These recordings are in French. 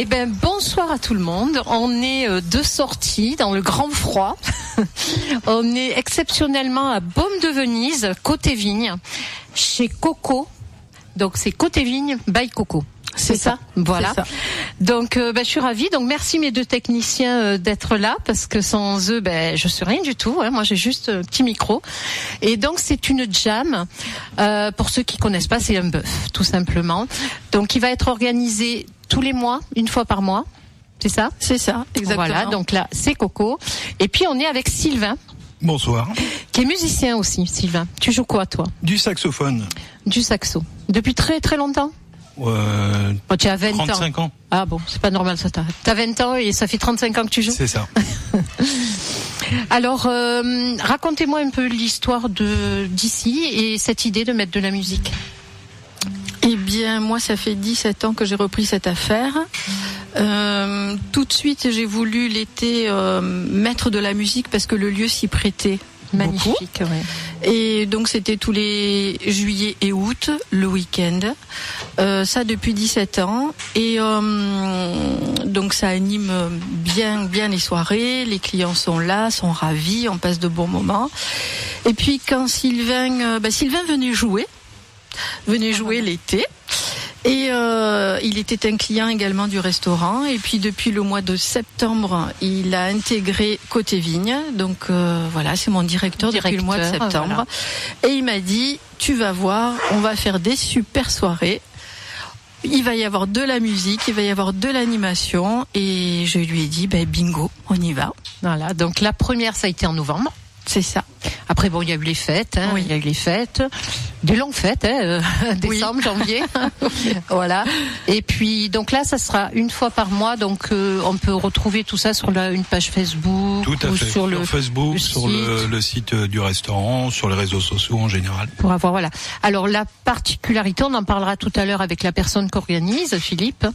Eh ben bonsoir à tout le monde. On est euh, de sortie dans le grand froid. On est exceptionnellement à Baume de Venise, côté vigne, chez Coco. Donc c'est côté vigne by Coco. C'est ça, voilà. ça. Donc, euh, ben, je suis ravie. Donc, merci mes deux techniciens euh, d'être là parce que sans eux, ben, je suis rien du tout. hein. Moi, j'ai juste un petit micro. Et donc, c'est une jam. Euh, pour ceux qui connaissent pas, c'est un bœuf, tout simplement. Donc, il va être organisé tous les mois, une fois par mois. C'est ça? C'est ça, exactement. Voilà. Donc là, c'est Coco. Et puis, on est avec Sylvain, Bonsoir. qui est musicien aussi. Sylvain, tu joues quoi, toi? Du saxophone. Du saxo. Depuis très très longtemps? Euh, Oh, tu as 20 ans. 35 ans. Ah bon, c'est pas normal ça. T'as t'as 20 ans et ça fait 35 ans que tu joues? C'est ça. Alors, euh, racontez-moi un peu l'histoire de d'ici et cette idée de mettre de la musique. Bien, moi, ça fait 17 ans que j'ai repris cette affaire. Euh, tout de suite, j'ai voulu l'été euh, mettre de la musique parce que le lieu s'y prêtait. Magnifique, ouais. Et donc c'était tous les juillet et août, le week-end. Euh, ça depuis 17 ans. Et euh, donc ça anime bien bien les soirées. Les clients sont là, sont ravis, on passe de bons moments. Et puis quand Sylvain, bah, Sylvain venait jouer, venait jouer l'été. Et euh, il était un client également du restaurant. Et puis depuis le mois de septembre, il a intégré Côté Vigne. Donc euh, voilà, c'est mon directeur, depuis le mois de septembre. Et il m'a dit, tu vas voir, on va faire des super soirées. Il va y avoir de la musique, il va y avoir de l'animation. Et je lui ai dit, ben, bingo, on y va. Voilà. Donc la première, ça a été en novembre. C'est ça. Après, bon, il y a eu les fêtes. Hein, Oui. Il y a eu les fêtes, des longues fêtes, hein, euh, décembre, janvier. voilà. Et puis, donc là, ça sera une fois par mois. Donc, euh, on peut retrouver tout ça sur la, une page Facebook Tout à ou fait. sur le Facebook, le sur le, site. le site euh, du restaurant, sur les réseaux sociaux en général. pour avoir voilà. Alors la particularité, on en parlera tout à l'heure avec la personne qui organise, Philippe,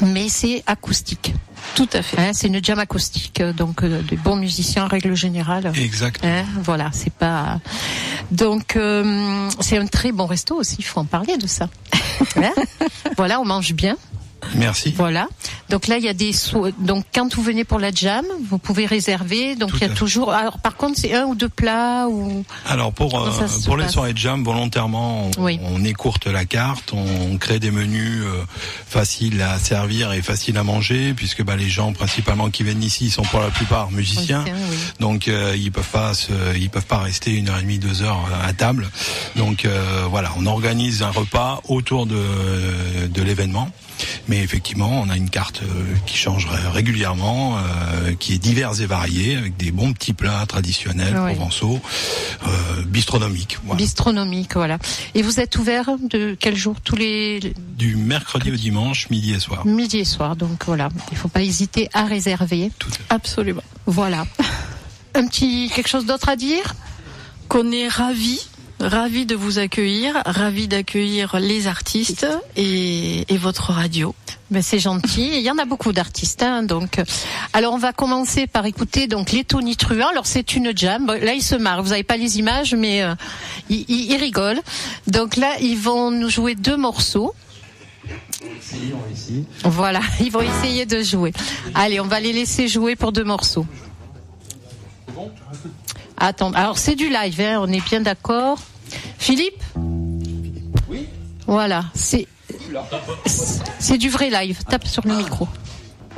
mais c'est acoustique. Tout à fait. Hein, c'est une jam acoustique, donc euh, des bons musiciens en règle générale. Exact. Hein, voilà, c'est pas. Donc euh, c'est un très bon resto aussi. Il faut en parler de ça. Hein voilà, on mange bien. Merci. Voilà. Donc là, il y a des donc quand vous venez pour la jam, vous pouvez réserver. Donc Tout il y a toujours. Alors par contre, c'est un ou deux plats ou. Alors pour euh, pour les soirées de jam, volontairement, on, Oui. on écourte la carte, on crée des menus euh, faciles à servir et faciles à manger, puisque bah, les gens principalement qui viennent ici sont pour la plupart musiciens. Oui, c'est- oui. Donc euh, ils peuvent pas se, ils peuvent pas rester une heure et demie, deux heures à table. Donc euh, voilà, on organise un repas autour de, de l'événement. Mais effectivement, on a une carte euh, qui change ré- régulièrement, euh, qui est diverse et variée, avec des bons petits plats traditionnels Oui. provençaux, euh, bistronomiques. Voilà. Bistronomique, voilà. Et vous êtes ouvert de quel jour? Tous les du mercredi au dimanche, midi et soir. midi et soir. Donc voilà, il faut pas hésiter à réserver. Tout à fait. Absolument. Voilà. Un petit quelque chose d'autre à dire? Qu'on est ravis, ravis de vous accueillir, ravis d'accueillir les artistes et, et votre radio. Ben c'est gentil. Il y en a beaucoup d'artistes, hein, donc. Alors on va commencer par écouter donc les tonitruants. Alors c'est une jam. Bon, Là ils se marrent. Vous n'avez pas les images, mais euh, ils, ils- ils rigolent. Donc là ils vont nous jouer deux morceaux. Voilà, ils vont essayer de jouer. Allez, on va les laisser jouer pour deux morceaux. Attends, alors c'est du live, hein, on est bien d'accord. Philippe Oui. Voilà, c'est c'est du vrai live. Tape sur le micro.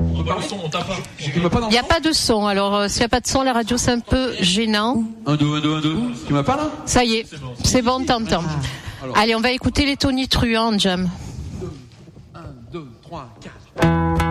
Il n'y a pas de son, alors euh, s'il n'y a pas de son, la radio c'est un peu gênant. Un, deux, un, deux, un, deux. Tu m'as pas là? Ça y est, c'est bon, t'entends. Ah. Allez, on va écouter les Tony Truand, Jam. 1, 2, 3, 4.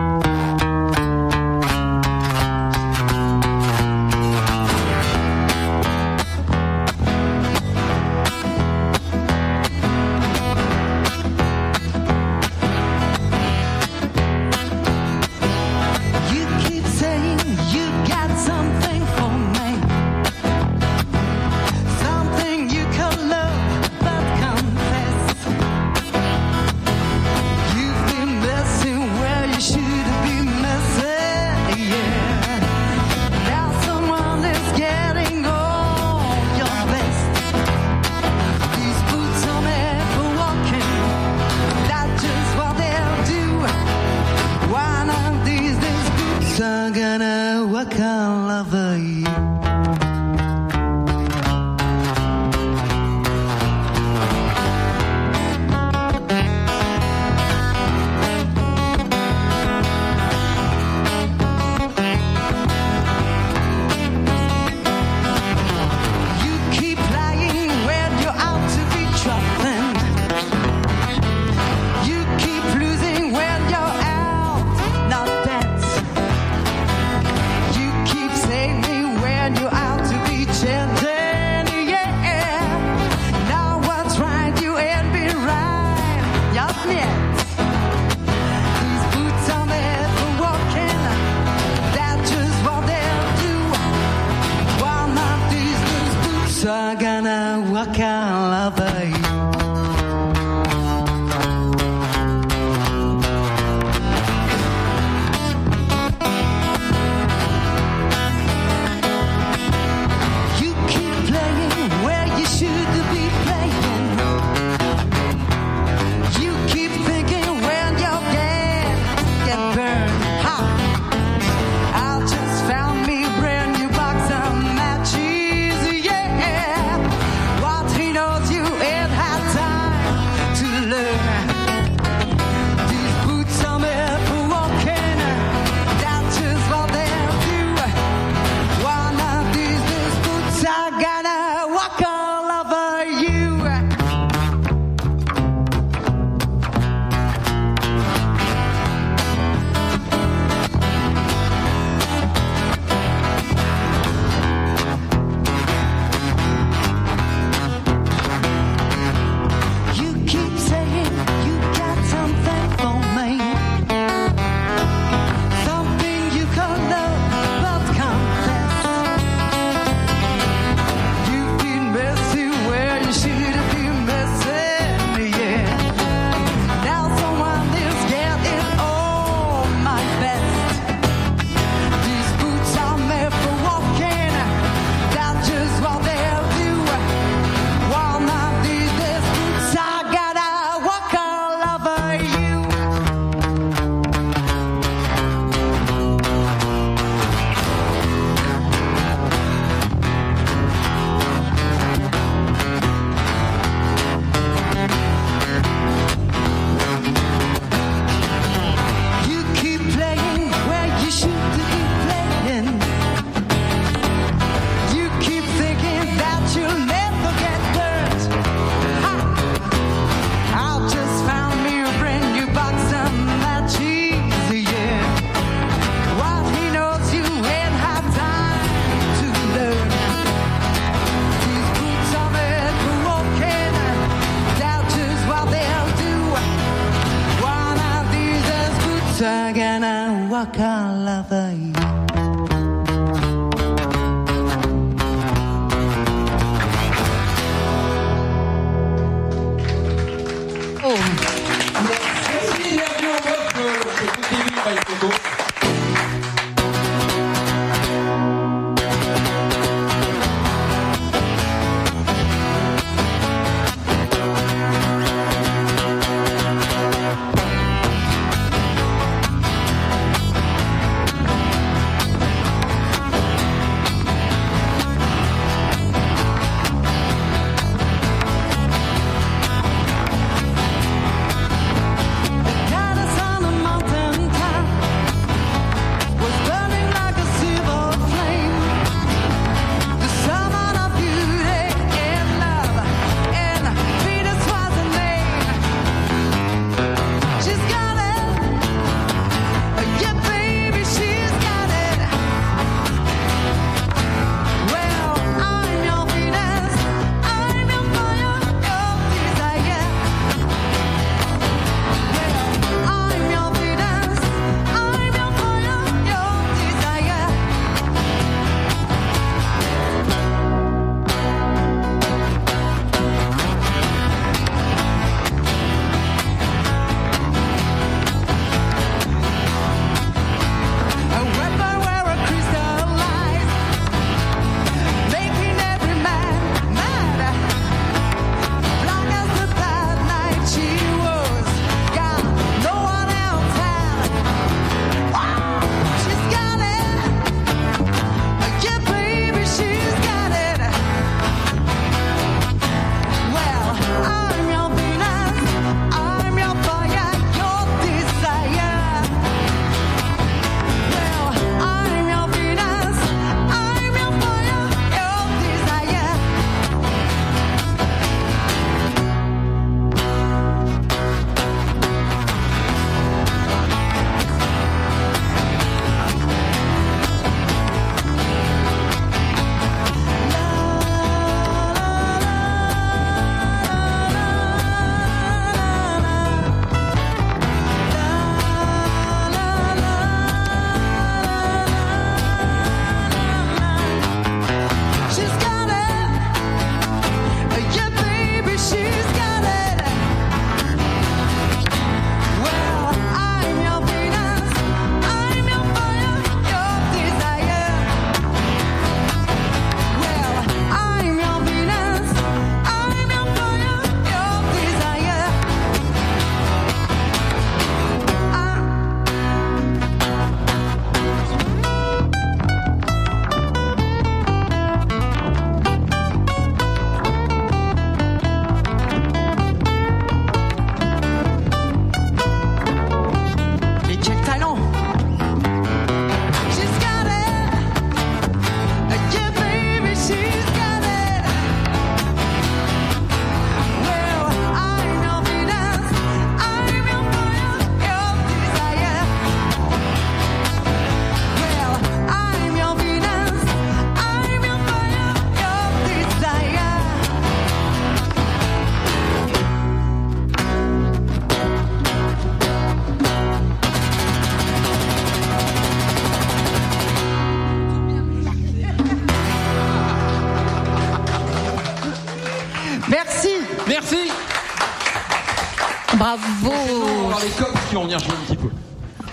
like love lover.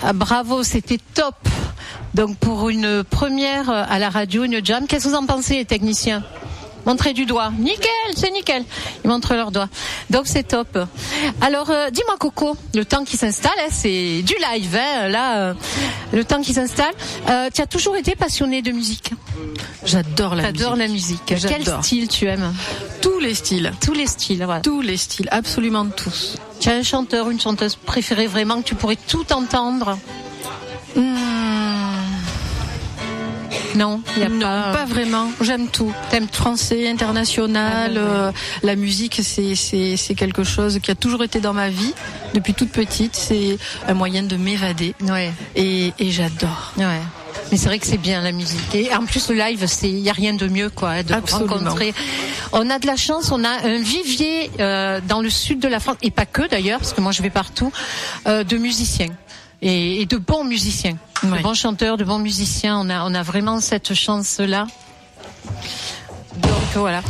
Ah, bravo, c'était top. Donc pour une première à la radio, une jam, qu'est-ce que vous en pensez, les techniciens? Montrez du doigt. Nickel, c'est nickel. Ils montrent leurs doigts. Donc c'est top. Alors euh, dis-moi Coco, le temps qui s'installe, hein, c'est du live. hein, là, euh, le temps qui s'installe. Euh, tu as toujours été passionné de musique. J'adore la musique. T'adores la musique. Quel J'adore. style tu aimes Tous les styles. Tous les styles. Voilà. Tous les styles, absolument tous. Tu as un chanteur, une chanteuse préférée vraiment que tu pourrais tout entendre Non, y a non, pas. pas, vraiment. J'aime tout. T'aimes français, international. Ah, ben, ouais. euh, la musique, c'est c'est c'est quelque chose qui a toujours été dans ma vie depuis toute petite. C'est un moyen de m'évader Ouais. et, et j'adore. Ouais. Mais c'est vrai que c'est bien la musique. Et en plus le live, c'est il y a rien de mieux quoi, hein, de Absolument. rencontrer. On a de la chance, on a un vivier euh, dans le sud de la France et pas que d'ailleurs, parce que moi je vais partout, euh, de musiciens. Et, et de bons musiciens, de bons chanteurs, de bons musiciens. On a, on a vraiment cette chance-là. Donc voilà.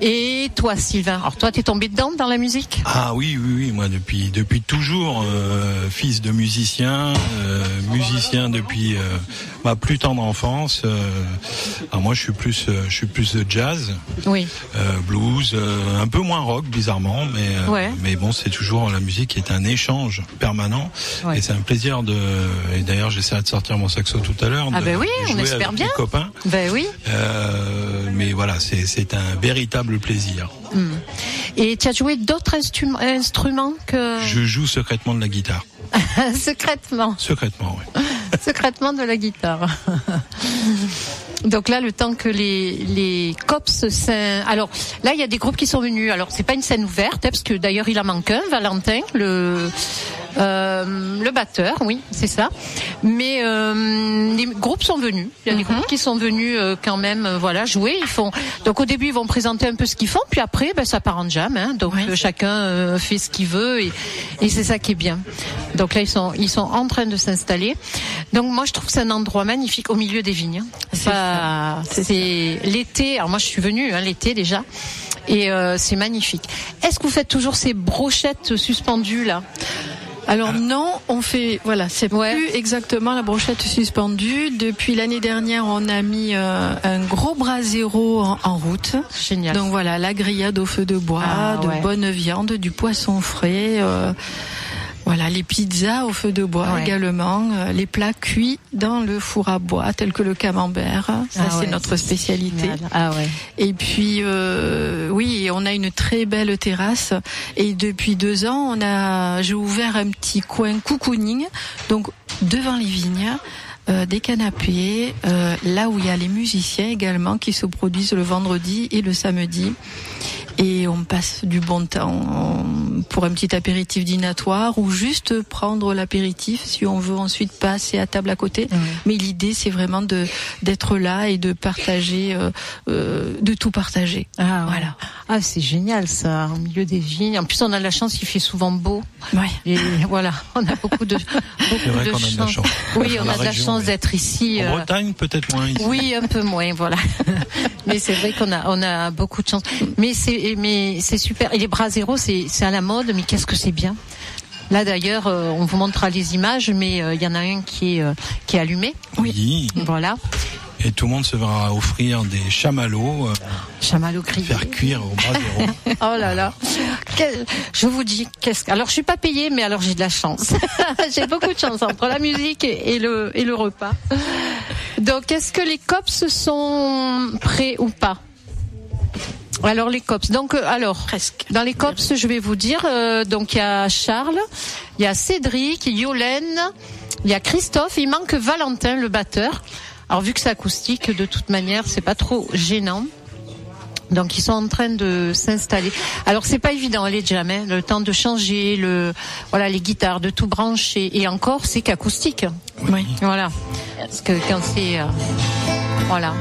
Et toi, Sylvain Alors toi, t'es tombé dedans dans la musique? Ah oui, oui, oui, moi depuis depuis toujours, euh, fils de musicien, euh, musicien depuis euh, ma plus tendre enfance. Euh, alors moi, je suis plus, je suis plus de jazz, Oui. blues, un peu moins rock, bizarrement, mais Ouais. mais bon, c'est toujours la musique qui est un échange permanent Ouais. et c'est un plaisir de. Et d'ailleurs, j'essaierai de sortir mon saxo tout à l'heure. Ah ben oui, on espère bien. copains. Ben oui. Mais voilà, c'est c'est un véritable plaisir. Et tu as joué d'autres instrum- instruments que Je joue secrètement de la guitare. secrètement. Secrètement, oui. secrètement de la guitare. Donc là, le temps que les les cops, alors là, il y a des groupes qui sont venus. Alors c'est pas une scène ouverte, hein, parce que d'ailleurs il en manque un, Valentin, le euh, le batteur, oui, c'est ça. Mais euh, les groupes sont venus. Il y a des groupes qui sont venus euh, quand même, euh, voilà, jouer. Ils font. Donc au début, ils vont présenter un peu ce qu'ils font, puis après, ben, ça part en jam. Hein, donc chacun euh, fait ce qu'il veut, et, et c'est ça qui est bien. Donc là, ils sont ils sont en train de s'installer. Donc moi, je trouve que c'est un endroit magnifique au milieu des vignes. hein. C'est l'été. Alors moi, je suis venue hein, l'été déjà. Et euh, c'est magnifique. Est-ce que vous faites toujours ces brochettes suspendues là? Alors non, on fait voilà, c'est Ouais. plus exactement la brochette suspendue. Depuis l'année dernière, on a mis euh, un gros brasero en, en route. Génial. Donc voilà, la grillade au feu de bois, Ah, de ouais. bonne viande, du poisson frais. euh, voilà, les pizzas au feu de bois Ouais. également, euh, les plats cuits dans le four à bois, tels que le camembert. Ça, Ah c'est ouais, notre spécialité. Ah ouais. Et puis euh, oui, on a une très belle terrasse. Et depuis deux ans, on a, j'ai ouvert un petit coin cocooning, donc devant les vignes. euh, des canapés, euh, là où il y a les musiciens également qui se produisent le vendredi et le samedi. Et on passe du bon temps pour un petit apéritif dînatoire ou juste prendre l'apéritif si on veut ensuite passer à table à côté. Mais l'idée, c'est vraiment de d'être là et de partager, euh, euh, de tout partager. Ah Voilà. Ah c'est génial ça, au milieu des vignes. En plus, on a la chance, il fait souvent beau. Ouais. Et voilà, on a beaucoup de beaucoup de la chance. Oui, on la a de la région, chance oui. d'être ici. En euh, Bretagne, peut-être moins ici. Oui, un peu moins, voilà. mais c'est vrai qu'on a, on a beaucoup de chance. Mais c'est, mais c'est super. Et les bras zéro, c'est, c'est à la mode, mais qu'est-ce que c'est bien. Là d'ailleurs, euh, on vous montrera les images, mais euh, il y en a un qui est, euh, qui est allumé. Oui. Voilà. Et tout le monde se verra offrir des chamallows, euh, Chamallow grillé. faire cuire au bras zéro. Oh là là. Quel- Je vous dis, qu'est-ce que... Alors, je suis pas payée, mais alors j'ai de la chance. j'ai beaucoup de chance entre la musique et le, et le repas. Donc, est-ce que les cops sont prêts ou pas? Alors les cops. Donc euh, alors Presque. dans les cops, je vais vous dire euh, donc il y a Charles, il y a Cédric, Yolène, il y a Christophe, il manque Valentin le batteur. Alors vu que c'est acoustique de toute manière, c'est pas trop gênant. Donc ils sont en train de s'installer. Alors c'est pas évident les jams, hein, le temps de changer le voilà les guitares, de tout brancher et encore c'est qu'acoustique. Oui. Voilà. Parce que quand c'est euh, voilà.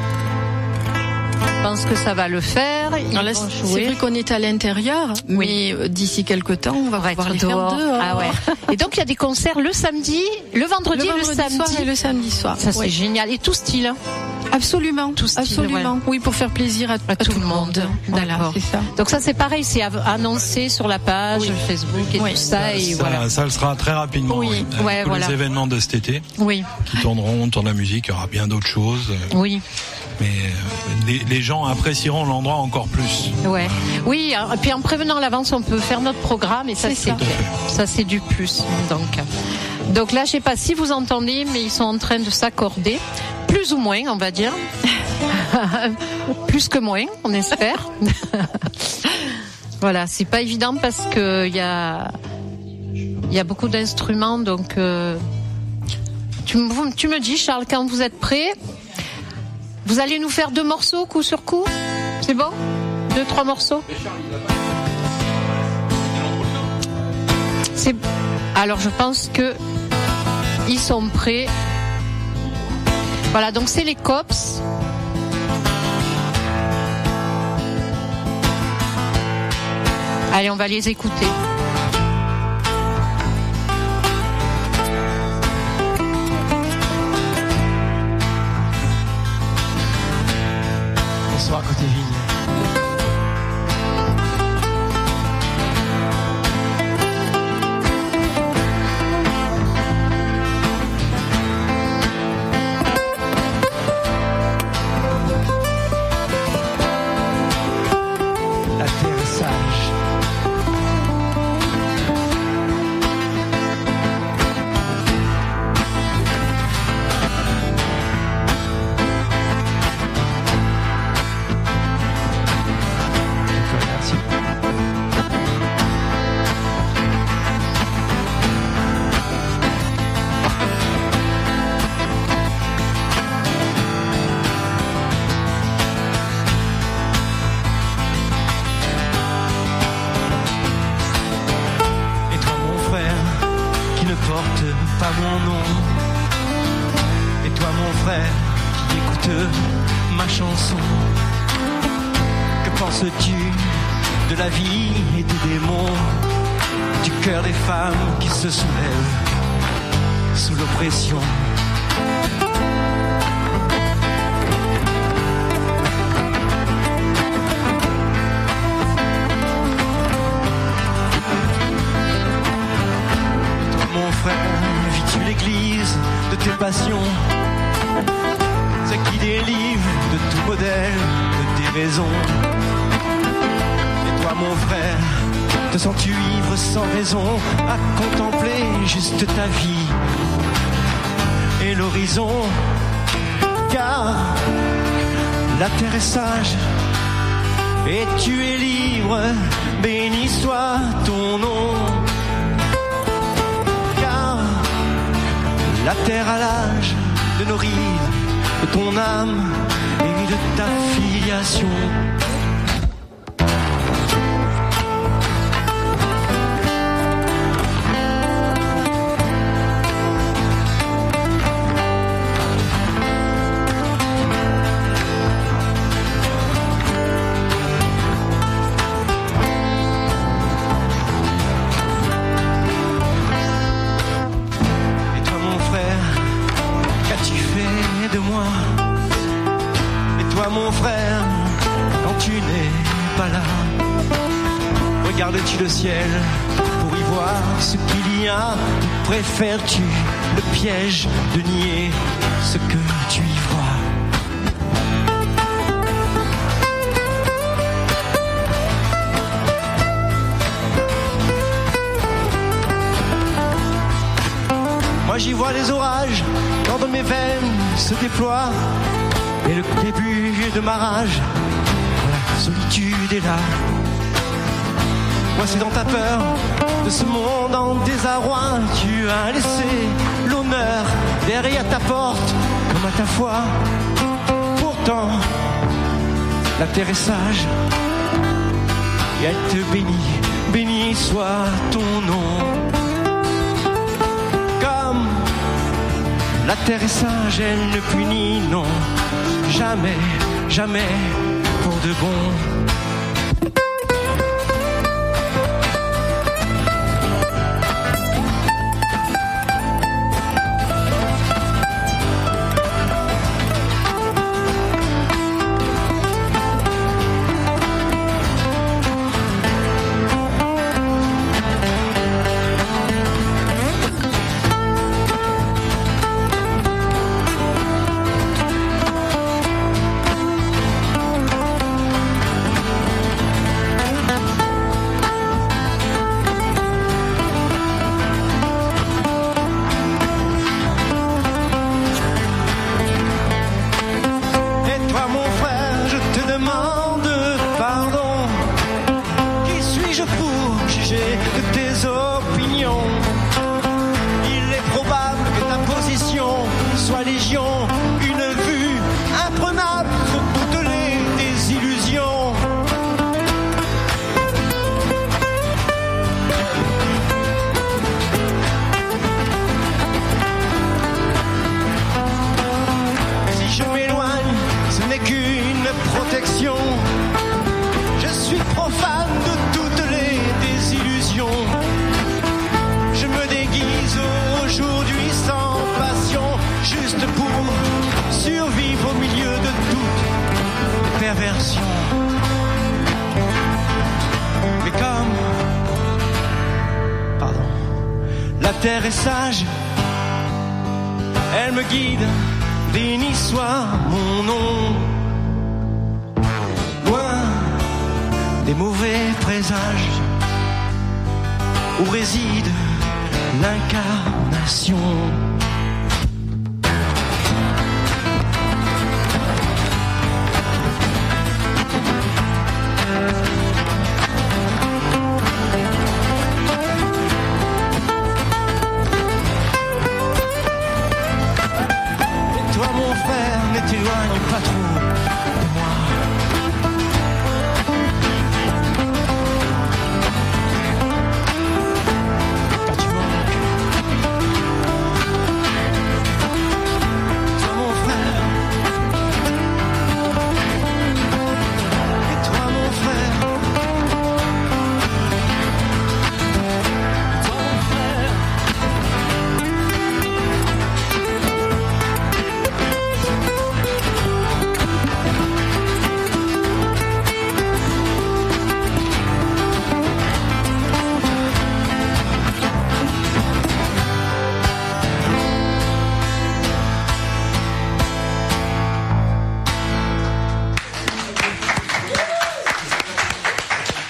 Je pense que ça va le faire. Vont c'est vrai qu'on est à l'intérieur, mais euh, d'ici quelques temps, on va On va pouvoir être les faire dehors. Ah ouais. Et donc il y a des concerts le samedi, le vendredi, Le et le vendredi samedi. soir et le samedi soir. Ça c'est Oui. génial et tout style. hein. Absolument, Tout style, absolument. Oui, pour faire plaisir à, à tout, le monde. Voilà, ça. Donc ça c'est pareil, c'est annoncé sur la page Oui. Facebook et Oui. tout ça et ça, voilà. ça le sera très rapidement. Oui, ouais, tous voilà. les événements de cet été Oui, qui tourneront autour de la musique, il y aura bien d'autres choses. oui, Mais euh, les, les gens apprécieront l'endroit encore plus. ouais, oui. Et puis en prévenant à l'avance, on peut faire notre programme et ça C'est c'est ça. c'est du plus. Donc, donc là, je sais pas si vous entendez, mais ils sont en train de s'accorder, plus ou moins, on va dire, plus que moins, on espère. voilà, c'est pas évident parce que il y a il y a beaucoup d'instruments, donc. euh, tu, me- tu me dis, Charles, quand vous êtes prêts, vous allez nous faire deux morceaux coup sur coup C'est bon Deux, trois morceaux C'est. Alors, je pense que ils sont prêts. Voilà, donc c'est les cops. Allez, on va les écouter. 胸。Regardes-tu le ciel pour y voir ce qu'il y a Préfères-tu le piège de nier ce que tu y vois Moi j'y vois les orages quand dans mes veines se déploient et le début de ma rage. La solitude est là. C'est dans ta peur de ce monde en désarroi. Tu as laissé l'honneur derrière ta porte comme à ta foi. Pourtant, la terre est sage et elle te bénit. Béni soit ton nom. Comme la terre est sage, elle ne punit, non. Jamais, jamais pour de bon. région. Terre est sage, elle me guide, béni soit mon nom. Loin des mauvais présages, où réside l'incarnation.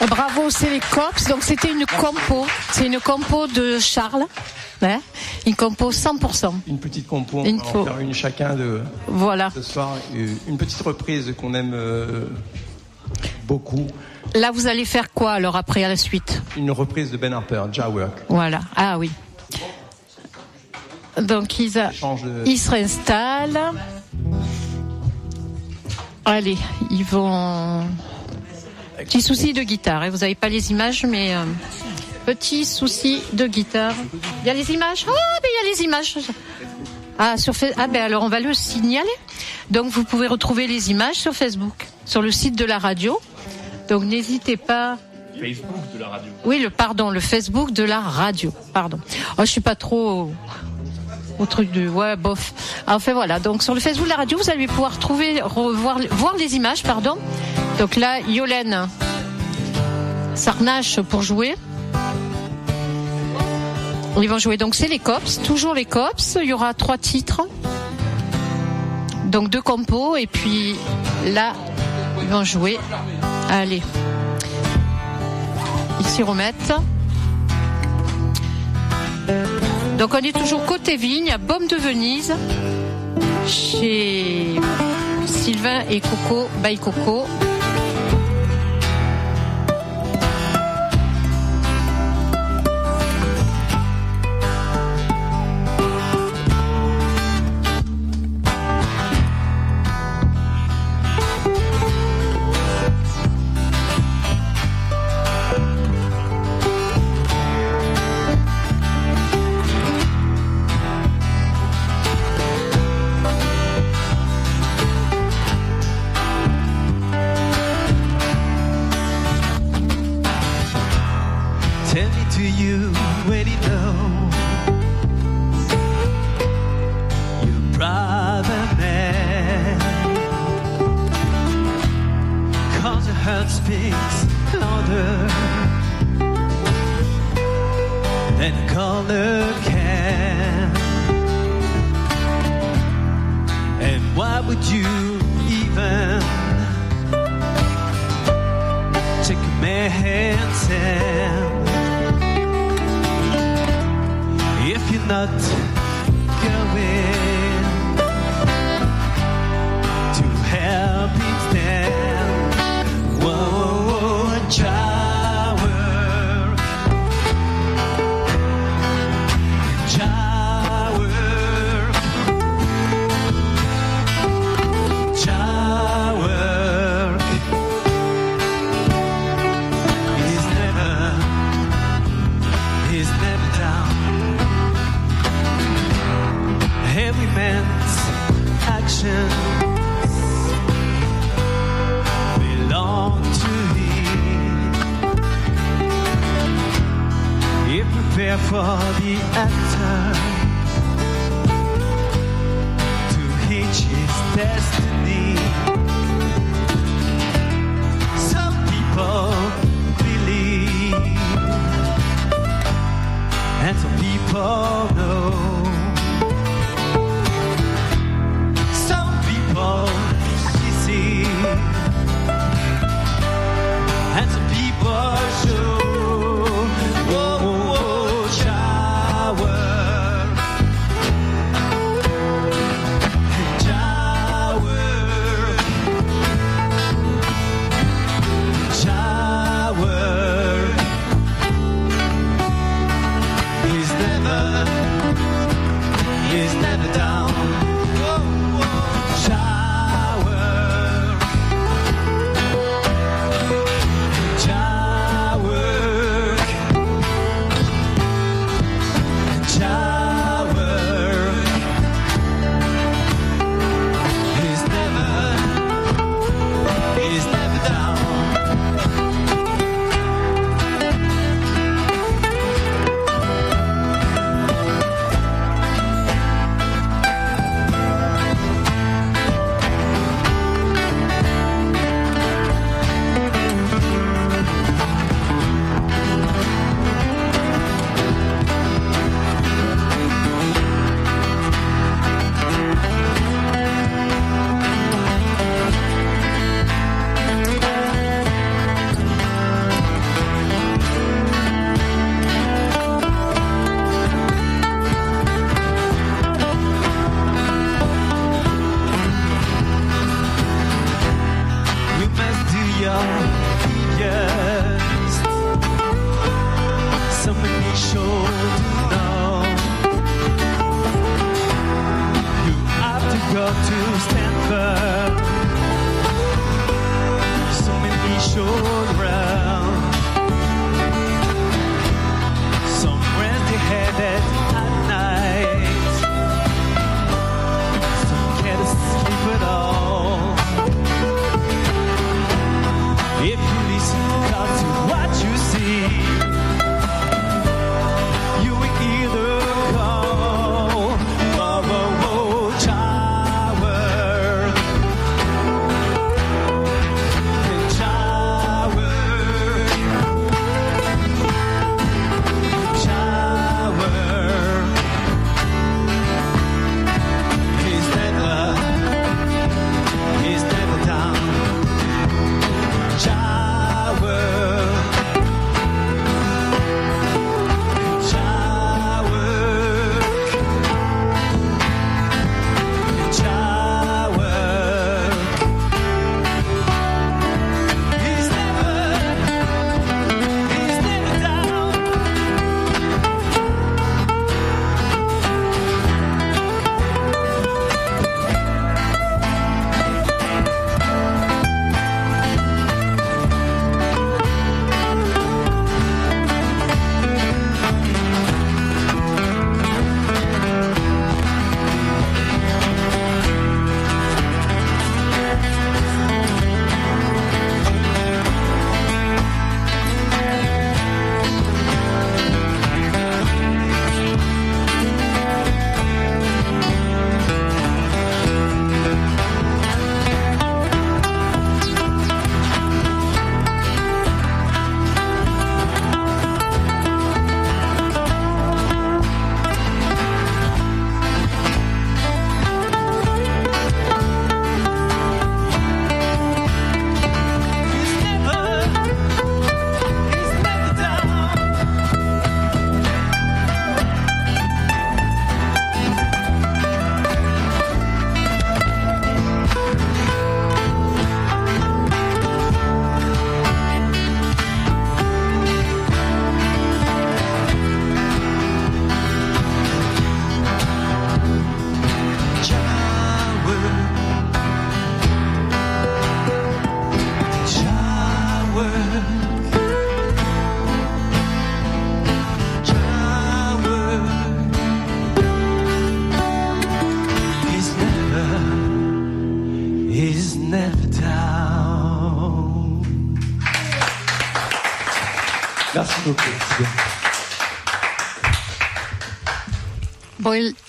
Bravo, c'est les cops. Donc c'était une compo. C'est une compo de Charles. hein, une compo 100%. Une petite compo, on Une va faux. faire une chacun de Voilà. ce soir. Euh, Une petite reprise qu'on aime euh, beaucoup. Là, vous allez faire quoi alors après à la suite? Une reprise de Ben Harper, Jawork. Voilà. Ah oui. Donc ils, a- Change de... ils se réinstallent. Allez, ils vont. Petit souci de guitare. hein. Vous n'avez pas les images, mais euh, petit souci de guitare. Il y a les images? Oh, mais il y a les images. Ah, sur Fa- ah ben alors on va le signaler. Donc vous pouvez retrouver les images sur Facebook, sur le site de la radio. Donc n'hésitez pas. Facebook de la radio. Oui, le pardon, le Facebook de la radio. Pardon. Oh, je suis pas trop au, truc de ouais bof. Enfin voilà. Donc sur le Facebook de la radio, vous allez pouvoir trouver revoir voir les images, pardon. Donc là, Yolène Sarnache pour jouer. Ils vont jouer. Donc c'est les cops, toujours les cops. Il y aura trois titres. Donc deux compos et puis là, ils vont jouer. Allez. Ils s'y remettent. Donc on est toujours côté vigne, à Baume de Venise, chez Sylvain et Coco, by Coco.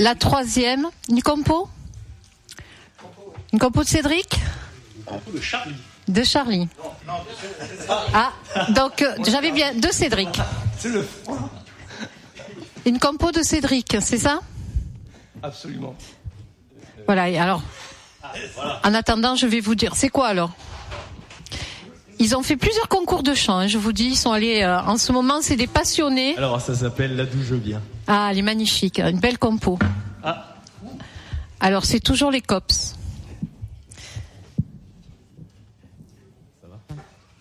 La troisième, une compo Une compo de Cédric Une compo de Charlie. De Charlie. Ah, donc euh, j'avais bien de Cédric. Une compo de Cédric, c'est ça Absolument. Voilà, et alors. Ah, en attendant, je vais vous dire. C'est quoi alors ils ont fait plusieurs concours de chant, hein, je vous dis. Ils sont allés, euh, en ce moment, c'est des passionnés. Alors, ça s'appelle La d'où bien. Ah, elle est magnifique. Une belle compo. Ah. Alors, c'est toujours les COPS.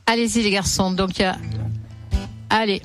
Allez-y, les garçons. Donc, il y a. Allez.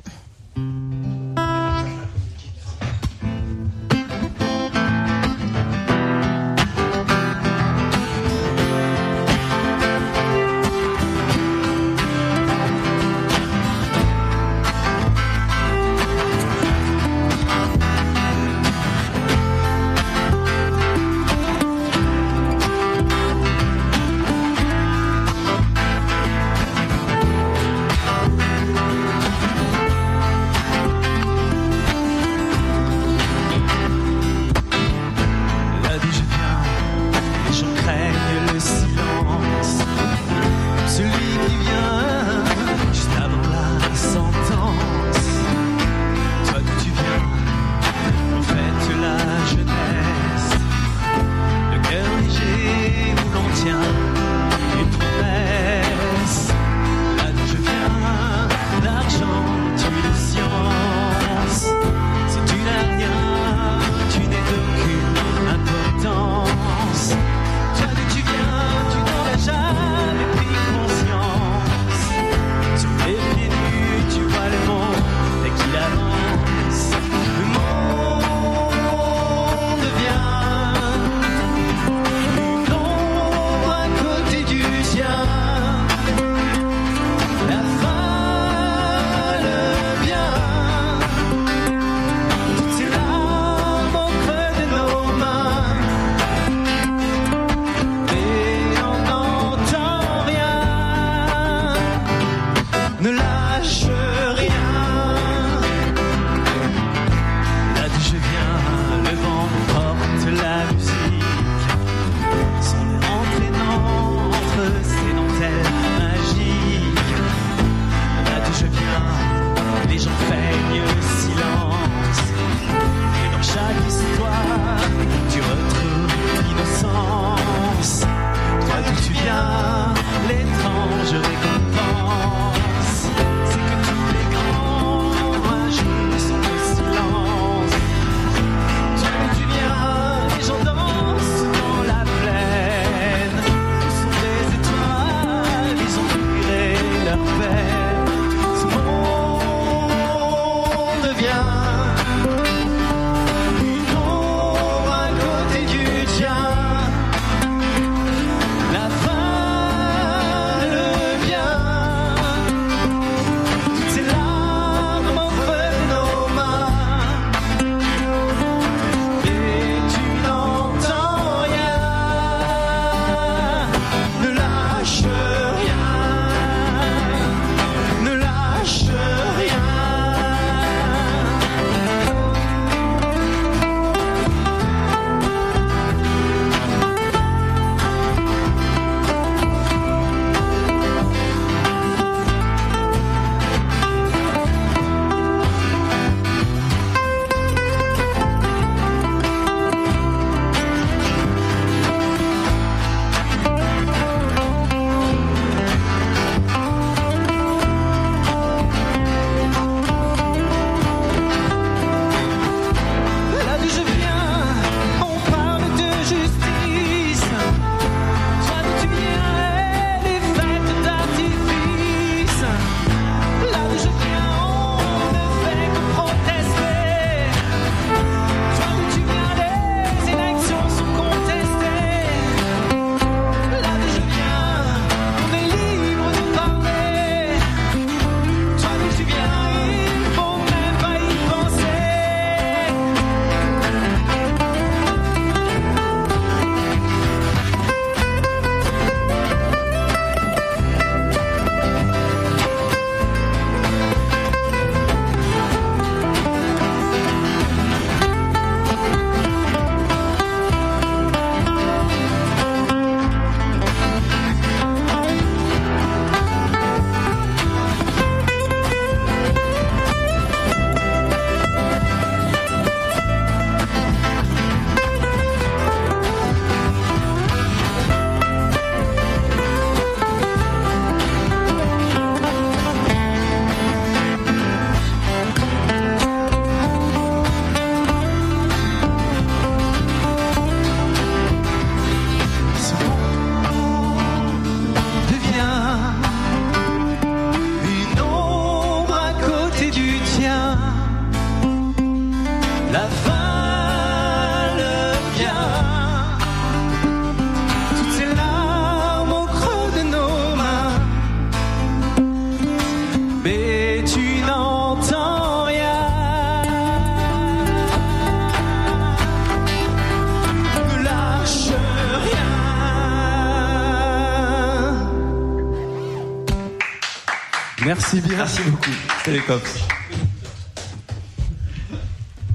Merci beaucoup. C'est les cops.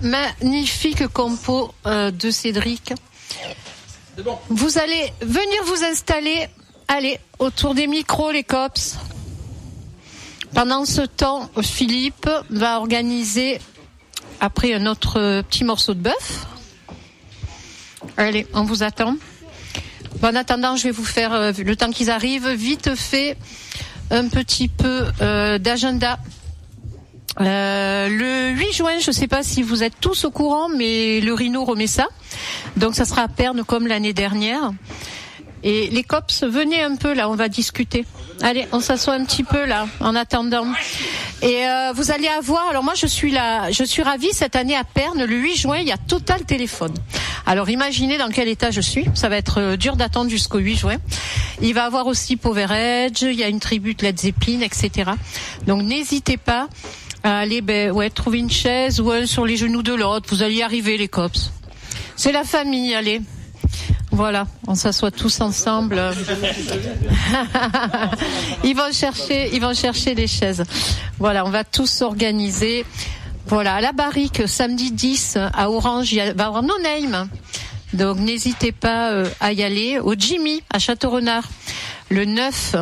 Magnifique compo euh, de Cédric. Vous allez venir vous installer, allez, autour des micros, les cops. Pendant ce temps, Philippe va organiser, après un autre petit morceau de bœuf. Allez, on vous attend. En attendant, je vais vous faire, euh, le temps qu'ils arrivent, vite fait, un petit peu euh, d'agenda. Euh, le 8 juin, je ne sais pas si vous êtes tous au courant, mais le Rhino remet ça. Donc ça sera à Perne comme l'année dernière. Et les cops, venez un peu là, on va discuter. Allez, on s'assoit un petit peu là, en attendant. Et euh, vous allez avoir. Alors moi, je suis là, je suis ravie cette année à Perne. Le 8 juin, il y a Total Téléphone. Alors imaginez dans quel état je suis. Ça va être euh, dur d'attendre jusqu'au 8 juin. Il va avoir aussi Power Edge. Il y a une tribu de Led Zeppelin, etc. Donc n'hésitez pas à aller, ben ouais, trouver une chaise ou un sur les genoux de l'autre. Vous allez y arriver, les cops. C'est la famille, allez. Voilà, on s'assoit tous ensemble. ils vont chercher, ils vont chercher les chaises. Voilà, on va tous s'organiser. Voilà, à la barrique, samedi 10 à Orange, il va y avoir No Name. Donc n'hésitez pas euh, à y aller. Au Jimmy à Château-Renard, le 9,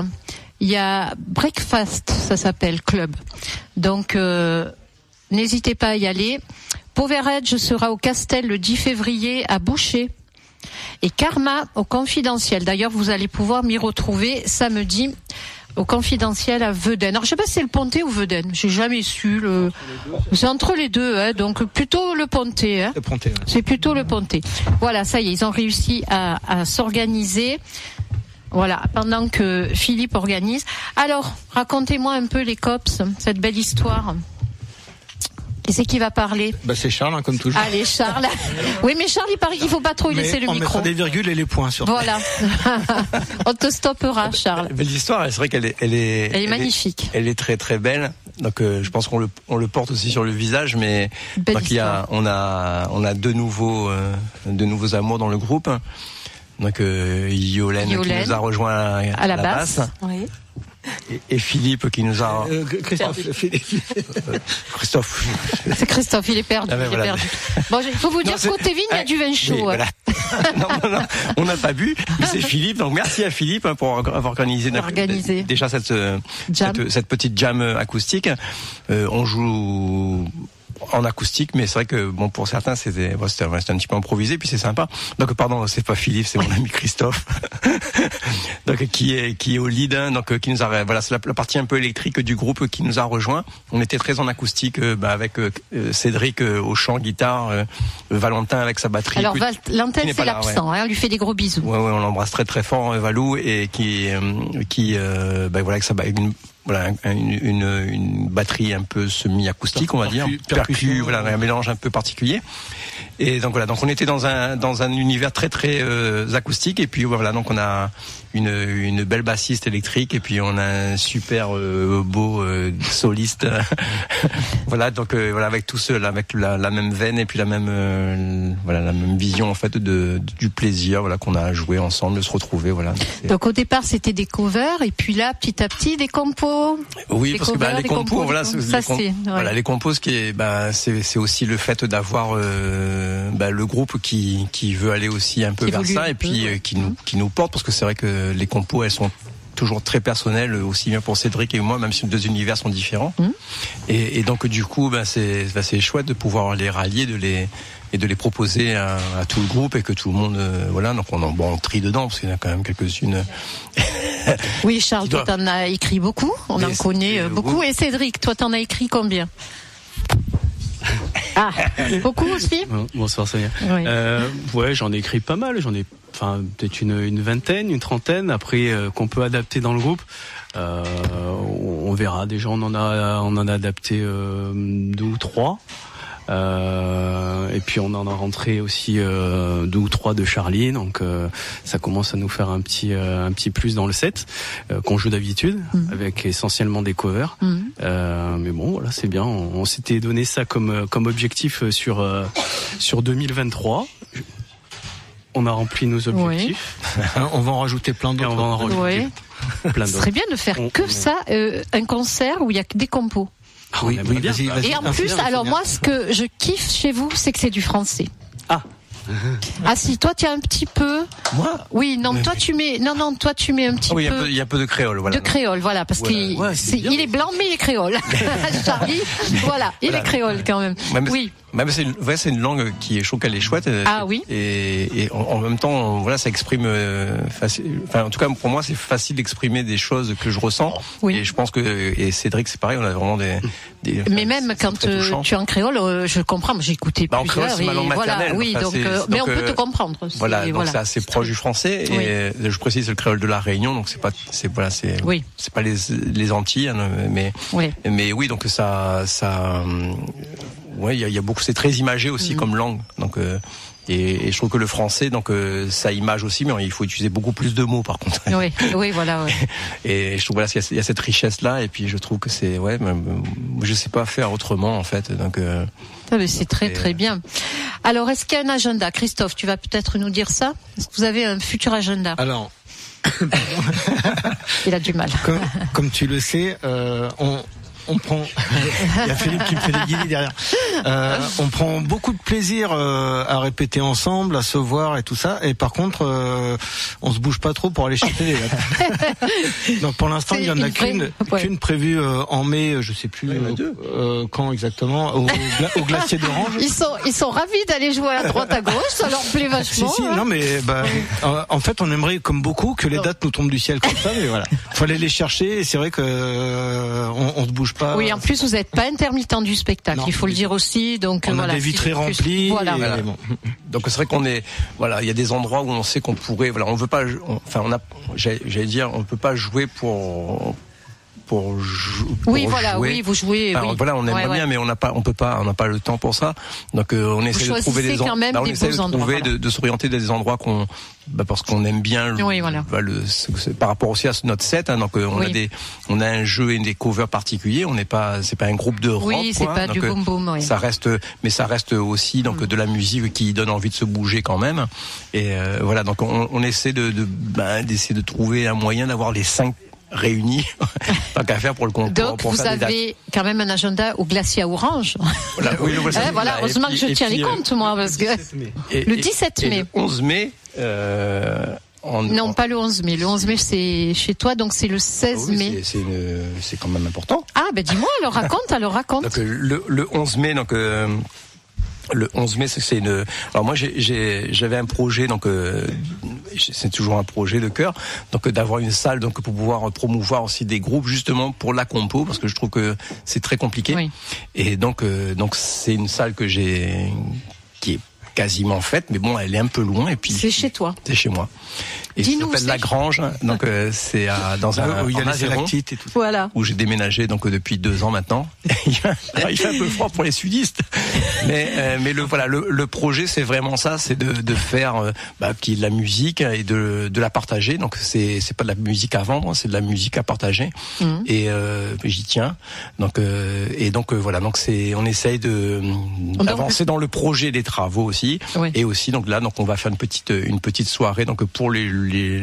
il y a Breakfast, ça s'appelle club. Donc euh, n'hésitez pas à y aller. Power Edge sera au Castel le 10 février à Boucher. Et Karma au confidentiel. D'ailleurs, vous allez pouvoir m'y retrouver samedi au confidentiel à Veden. Alors, je sais pas si c'est le Pontet ou Veden. J'ai jamais su. Le... C'est entre les deux, hein, donc plutôt le Pontet. Hein. C'est plutôt le Pontet. Voilà, ça y est, ils ont réussi à, à s'organiser. Voilà, pendant que Philippe organise. Alors, racontez-moi un peu les cops, cette belle histoire. Qui c'est qui va parler Bah c'est Charles, hein, comme toujours. Allez, Charles. Oui, mais Charles, il paraît qu'il faut pas trop lui laisser le on micro. mettra des virgules et les points sur. Voilà. On te stoppera, Charles. Belle histoire, c'est vrai qu'elle est, elle est, Elle est magnifique. Elle est très très belle. Donc euh, je pense qu'on le, on le porte aussi sur le visage, mais Belle donc il y a, histoire. on a, on a deux nouveaux, euh, deux nouveaux amours dans le groupe. Donc euh, Yolène, Yolène. qui nous a rejoint à, À la basse. Oui. Et, et Philippe qui nous a. Euh, Christophe, Christophe. C'est Christophe, il est perdu. Ah ben il est perdu. Bon, il faut vous dire, côté vigne, il y a Ah, du vin chaud. hein. voilà. non, non, non, on n'a pas bu, mais c'est Philippe. Donc merci à Philippe hein, pour avoir organisé, Organisé. déjà cette, euh, Jam. cette, cette petite jam euh, acoustique. Euh, on joue en acoustique, mais c'est vrai que bon pour certains c'était bon, un petit peu improvisé, puis c'est sympa. Donc pardon, c'est pas Philippe, c'est mon ami Christophe, donc qui est qui est au lead, hein, donc euh, qui nous a voilà c'est la, la partie un peu électrique du groupe qui nous a rejoint. On était très en acoustique euh, bah, avec euh, euh, Cédric au chant guitare, euh, Valentin avec sa batterie. Alors, Qui- Val- qui l'antenne, n'est c'est l'absent. hein, on lui fait des gros bisous. Ouais, ouais, on l'embrasse très très fort, Valou, et qui, euh, qui, euh, bah, voilà, avec sa, une, voilà, un- une, une, une batterie un peu semi-acoustique, on va dire, Percu- percu, percussion. voilà, un mélange un peu particulier. Et donc voilà, donc on était dans un dans un univers très très euh, acoustique, et puis voilà, donc on a une une belle bassiste électrique, et puis on a un super euh, beau euh, soliste. voilà, donc voilà, avec tout cela, avec la, la même veine et puis la même voilà la même vision en fait de du plaisir, voilà qu'on a à jouer ensemble, de se retrouver, voilà. Donc, au départ, c'était des covers, et puis là, petit à petit, des compos. Oui, Des parce que bah, les compos, compos, voilà, compos. les Ça, com- ouais. voilà, les compos, ce qui est, bah, c'est c'est aussi le fait d'avoir euh, bah, le groupe qui qui veut aller aussi un peu vers ça et puis euh, qui nous qui nous porte parce que c'est vrai que les compos, elles sont toujours très personnelles aussi bien pour Cédric et moi même si nos deux univers sont différents Mhm. et, et donc du coup bah, c'est bah, c'est chouette de pouvoir les rallier de les et de les proposer à, à tout le groupe et que tout le monde euh, voilà donc on en bon, on trie dedans parce qu'il y en a quand même quelques-unes Oui, Charles, toi, t'en as écrit beaucoup. On Mais en connaît euh, beaucoup. Et Cédric, toi, t'en as écrit combien? Ah, beaucoup aussi Bon- Bonsoir Sonia. Oui. Euh, ouais, j'en ai écrit pas mal. J'en ai, enfin, peut-être une, une vingtaine, une trentaine. Après, euh, qu'on peut adapter dans le groupe. Euh, on on verra. Déjà, on en a, on en a adapté euh, deux ou trois. Euh, et puis on en a rentré aussi euh, deux ou trois de Charlie, donc euh, ça commence à nous faire un petit euh, un petit plus dans le set euh, qu'on joue d'habitude, Mhm. avec essentiellement des covers. Euh, mais bon, voilà, c'est bien. On, on s'était donné ça comme euh, comme objectif euh, sur euh, sur 2023. On a rempli nos objectifs On va en rajouter plein d'autres. on va en rajouter Ouais. plein Ce d'autres. serait bien de faire On- que on- ça, euh, un concert où il y a que des compos. Ah, Oui, aimerait oui, vas-y. Et en Ah, plus, alors moi, ce que je kiffe chez vous, c'est que c'est du français. Ah. Ah si, toi tu as un petit peu. Moi? Oui, non, toi tu mets. Non, non, toi tu mets un petit Ah oui, il y a un peu. il y a un peu de créole, voilà. de créole, voilà, parce Voilà. qu'il Ouais, c'est c'est- bien. il est blanc mais il est créole. Charlie, voilà, il Voilà. est créole quand même. Mais Oui, mais c'est une, ouais, c'est une langue qui est, trouve qu'elle est chouette. euh, Ah oui. Et, et en, en même temps, voilà, ça exprime euh, facile. Enfin, en tout cas, pour moi, c'est facile d'exprimer des choses que je ressens. Oui. Et je pense que et Cédric, c'est pareil. On a vraiment des. des mais même quand euh, tu es en créole, euh, je comprends. J'ai écouté Bah, en créole, c'est ma langue voilà, maternelle, oui, enfin, donc, euh, mais on donc, peut euh, te comprendre. Voilà, donc c'est assez proche du français. Oui. Et je précise, c'est le créole de la Réunion, donc c'est pas, c'est voilà, c'est, Oui. c'est pas les les Antilles, hein, mais Oui. mais oui, donc ça, ça, hum, ouais, il y a, il y a beaucoup, c'est très imagé aussi Mhm. comme langue, donc. euh, et, et je trouve que le français, donc euh, ça image aussi, mais il faut utiliser beaucoup plus de mots par contre. Oui, oui, voilà. ouais. Et je trouve voilà, qu'il y a- il y a cette richesse là, et puis je trouve que c'est ouais, je sais pas faire autrement en fait, donc. euh, Ah, mais C'est très Et, très bien. Alors, est-ce qu'il y a un agenda? Christophe, tu vas peut-être nous dire ça? Est-ce que vous avez un futur agenda? Alors, Il a du mal. comme, comme tu le sais, euh, on, on prend. Il y a Philippe qui me fait des guillis derrière. Euh, on prend beaucoup de plaisir euh, à répéter ensemble, à se voir et tout ça. Et par contre, euh, on se bouge pas trop pour aller chercher les dates. Donc pour l'instant, il y en a qu'une ouais. qu'une prévue euh, en mai, je sais plus Ah, euh, euh, quand exactement, au, gla- au glacier d'Orange. Ils sont, ils sont ravis d'aller jouer à droite à gauche, ça leur plaît Si, vachement. si, hein. non, mais bah, en- en fait, on aimerait comme beaucoup que les dates nous tombent du ciel comme ça, mais voilà. Faut aller les chercher, et c'est vrai que euh, on, on se bouge pas. Oui, en plus, vous n'êtes pas intermittent du spectacle, Non. il faut le dire aussi. Donc, on voilà, a des vitrées remplies. Voilà. Voilà. Donc c'est vrai qu'on est voilà, il y a des endroits où on sait qu'on pourrait voilà, on veut pas on- enfin on a j'allais j'allais dire on peut pas jouer pour pour, jou- Oui, pour voilà, jouer. oui, vous jouez. Enfin, oui. voilà, on aimerait Ouais, ouais. bien, mais on n'a pas, on peut pas, on n'a pas le temps pour ça. Donc euh, on essaie de trouver des, quand même bah, on des essaie de endroits, trouver, voilà. de, de s'orienter des endroits qu'on, bah, parce qu'on aime bien. Le, Oui, voilà. bah, le- par rapport aussi à notre set, hein, donc euh, on a Oui. des, on a un jeu et des covers particuliers. On n'est pas, c'est pas un groupe de rock. Oui, c'est pas Donc, du euh, boom boom. Oui. ça reste, mais ça reste aussi donc de la musique qui donne envie de se bouger quand même. Et euh, voilà, donc on, on essaie de, de ben, d'essayer de trouver un moyen d'avoir les cinq réunis, pas qu'à faire pour le concours. Donc, pour vous faire avez quand même un agenda au glacier à orange. Voilà, oui, Eh, voilà, Et heureusement puis- que je tiens puis, les euh, comptes, moi, parce que. et- Le et- 17 et mai. le 11 mai. Euh, en, Non, en- pas le 11 mai. Le 11 mai, c'est chez toi, donc c'est le Ah 16 oui, mai. c'est- C'est une- c'est quand même important. Ah, ben dis-moi, alors raconte, alors raconte. Donc euh, le, le 11 mai, donc euh, le 11 mai, c'est- une. Alors moi, j'avais un projet, donc euh, c'est toujours un projet de cœur, donc euh, d'avoir une salle, donc pour pouvoir promouvoir aussi des groupes justement pour la compo, parce que je trouve que c'est très compliqué. Oui. Et donc euh, donc c'est une salle que j'ai qui est quasiment faite, mais bon, elle est un peu loin. Et puis C'est chez toi. C'est chez moi. Et ça s'appelle. La Grange. Donc euh, c'est à- dans un Ah, où il y a les et tout. Voilà. où j'ai déménagé donc depuis deux ans maintenant. il fait un peu froid pour les sudistes, mais euh, mais le voilà le, le projet c'est vraiment ça, c'est de, de faire euh, bah, qui est de la musique et de, de la partager. Donc c'est c'est pas de la musique à vendre, c'est de la musique à partager. Mhm. Et euh, j'y tiens. Donc euh, et donc euh, voilà donc c'est on essaye de d'avancer dans le projet des travaux aussi Oui. et aussi donc là donc on va faire une petite une petite soirée donc pour les les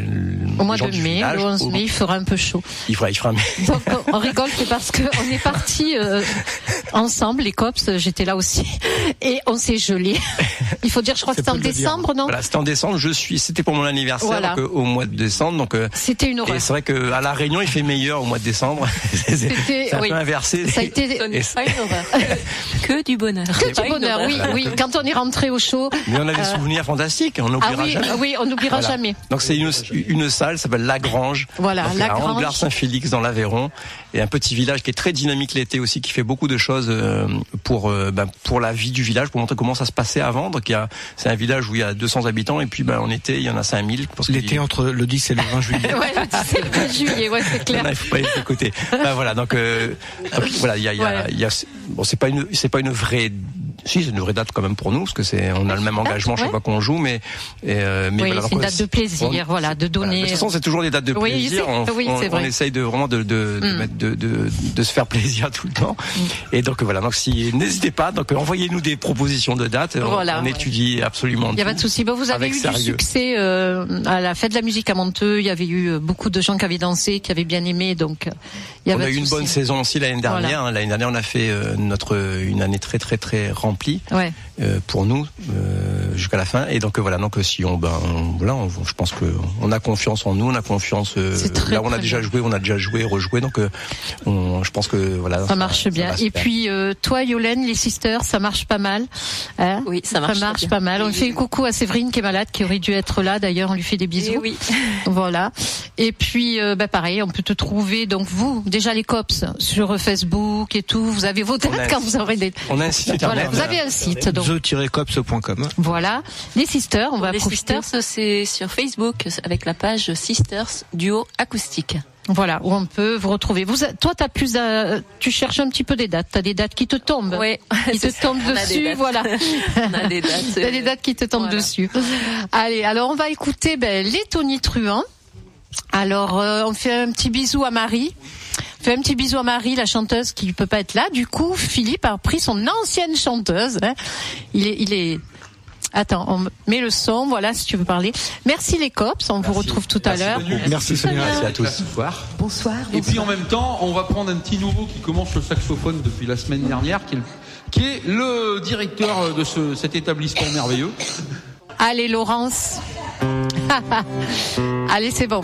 Au mois les gens de du mai, village. le 11 Au- mai, il fera un peu chaud. il fera il fera Donc on rigole, c'est parce que on est partis euh, ensemble, les cops, j'étais là aussi, et on s'est gelé. Il faut dire, je crois que C'est c'était en décembre, non? Voilà, c'était en décembre. Je suis, c'était pour mon anniversaire Voilà. donc, euh, au mois de décembre. Donc, euh, C'était une et horreur. c'est vrai que à la Réunion, il fait meilleur au mois de décembre. C'était- oui. peu inversé. Ça a été Pas une horreur. Que du bonheur. que du bonheur, oui, oui. Quand on est rentré au chaud, Mais on a des souvenirs fantastiques. On ah n'oubliera oui, jamais. ah oui, on n'oubliera Voilà. jamais. Donc c'est une, une salle, ça s'appelle La Grange. Voilà, La Grange. Anglars-Saint-Félix dans l'Aveyron, et un petit village qui est très dynamique l'été aussi, qui fait beaucoup de choses euh, pour euh, ben, pour la vie du village, pour montrer comment ça se passait avant. Donc il y a, c'est un village où il y a 200 habitants, et puis ben, en été il y en a 5000. parce qu'il- L'été entre le 10 et le 20 juillet. Ouais, le 17 juillet, ouais, c'est clair. Non, il faut pas les écouter. Ben voilà, donc, euh, donc, voilà, il y a, il y a- Voilà. il y a- bon, c'est pas une, c'est pas une vraie, si c'est une vraie date quand même pour nous, parce que c'est, on a le même engagement chaque fois qu'on joue, mais, et, euh, mais Oui, voilà, c'est une date de plaisir, voilà, de donner- De toute façon, c'est toujours des dates de Oui, plaisir. c'est- on, oui, on- essaye de vraiment de de, de, Mm. mettre- de, de, de se faire plaisir tout le temps. Et donc voilà, donc si n'hésitez pas, donc envoyez-nous des propositions de dates. On- Voilà, on, ouais. étudie absolument. Il n'y a pas de souci. Bon, vous avez eu du sérieux. succès euh, à la fête de la musique à Monteux. Il y avait eu euh, beaucoup de gens qui avaient dansé, qui avaient bien aimé. Donc, euh, il y On avait a eu une bonne saison aussi l'année dernière. Voilà. L'année dernière, on a fait euh, notre une année très très très remplie Ouais. euh, pour nous euh, jusqu'à la fin. Et donc voilà, donc si on, ben on- voilà, on- je pense que on a confiance en nous, on a confiance. très, là, on a déjà bien. joué, on a déjà joué, rejoué. Donc euh, on, je pense que voilà. Ça marche bien. Et puis euh, toi, Yolène, les sisters, ça marche pas mal. Hein? Oui, ça marche très bien. pas mal. On Oui, fait oui. coucou à Séverine qui est malade, qui aurait dû être là. D'ailleurs, on lui fait des bisous. Eh oui. Voilà. Et puis, euh, bah, pareil, on peut te trouver. Donc vous, déjà les cops sur Facebook et tout. Vous avez vos dates quand site. vous aurez des. On a un site Voilà, internet. vous avez un site. Donc the-cops.com. voilà. Les sisters, on va Les profiter. Sisters, c'est sur Facebook avec la page Sisters Duo Acoustique. Voilà, où on peut vous retrouver. Vous, toi, t'as plus, à- tu cherches un petit peu des dates. T'as des dates qui te tombent. Oui, Qui te ça. tombent dessus, voilà. On a des dates. T'as des dates qui te tombent Voilà. dessus. Allez, alors on va écouter ben, les Tony Truant. Alors, euh, on fait un petit bisou à Marie. On fait un petit bisou à Marie, la chanteuse qui peut pas être là. Du coup, Philippe a pris son ancienne chanteuse. hein. Il est, il est. Attends, on met le son. Voilà, si tu veux parler. Merci les cops. On vous retrouve tout à l'heure. Merci Sonia. Merci à tous. Bonsoir. Bonsoir. Et puis en même temps, on va prendre un petit nouveau qui commence le saxophone depuis la semaine dernière, qui est le, qui est le directeur de ce, cet établissement merveilleux. Allez, Laurence. Allez, c'est bon.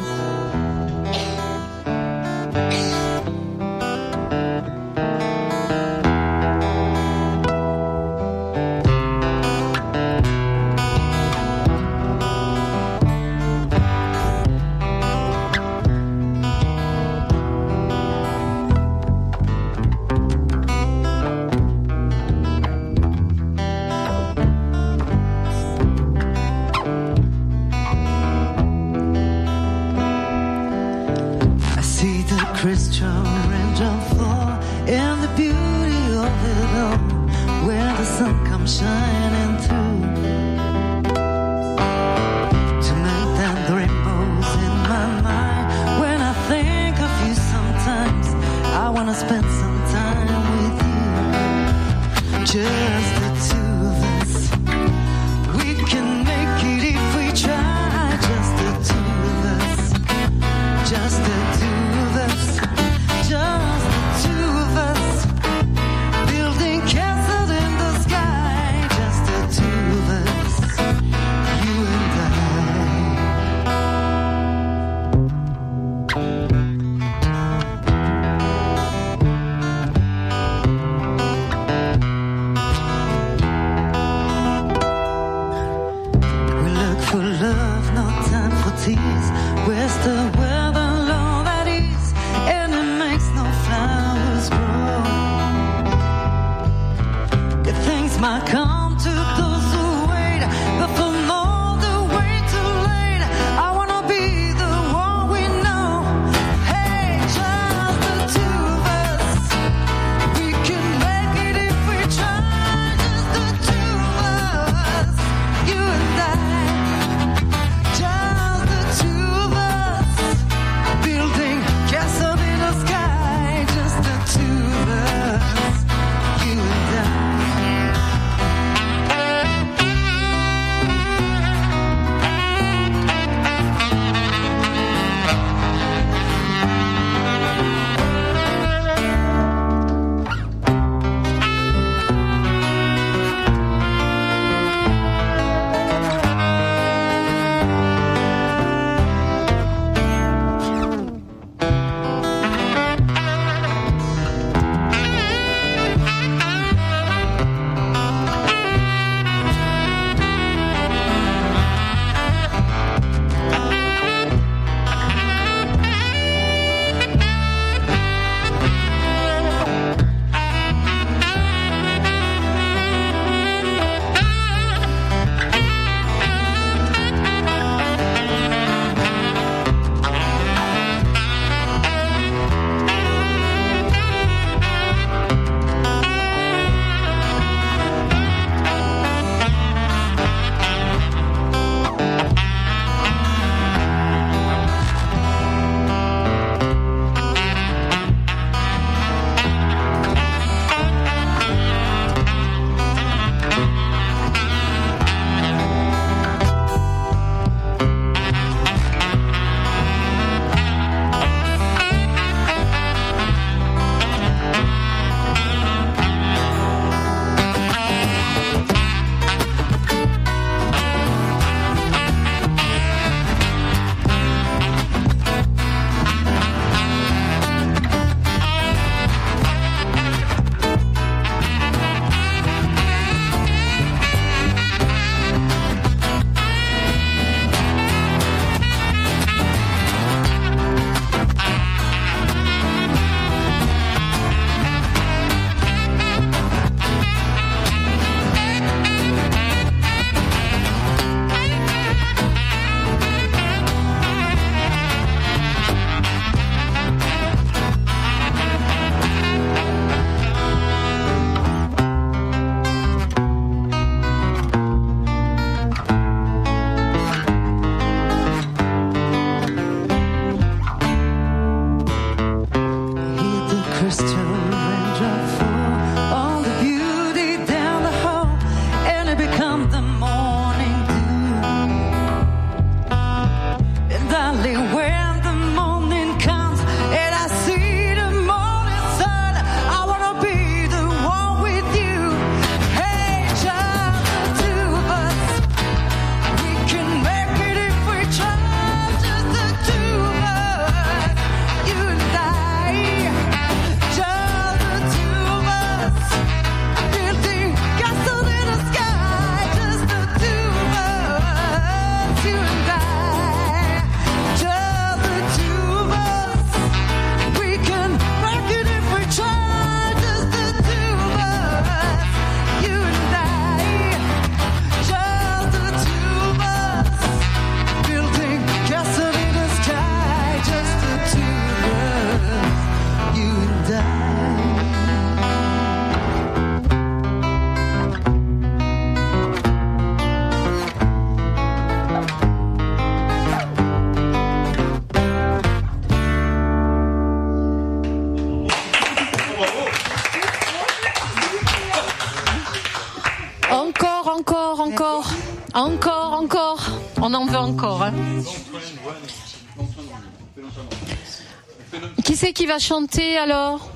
Qui va chanter alors?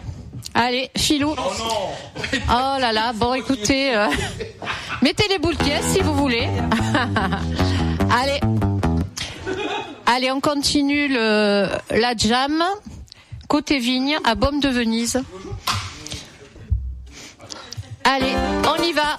Allez, Philou. Oh là là, bon écoutez, euh, mettez les boules de caisse si vous voulez. Allez. Allez, on continue le, la jam. Côté vigne, à Baume de Venise. Allez, on y va.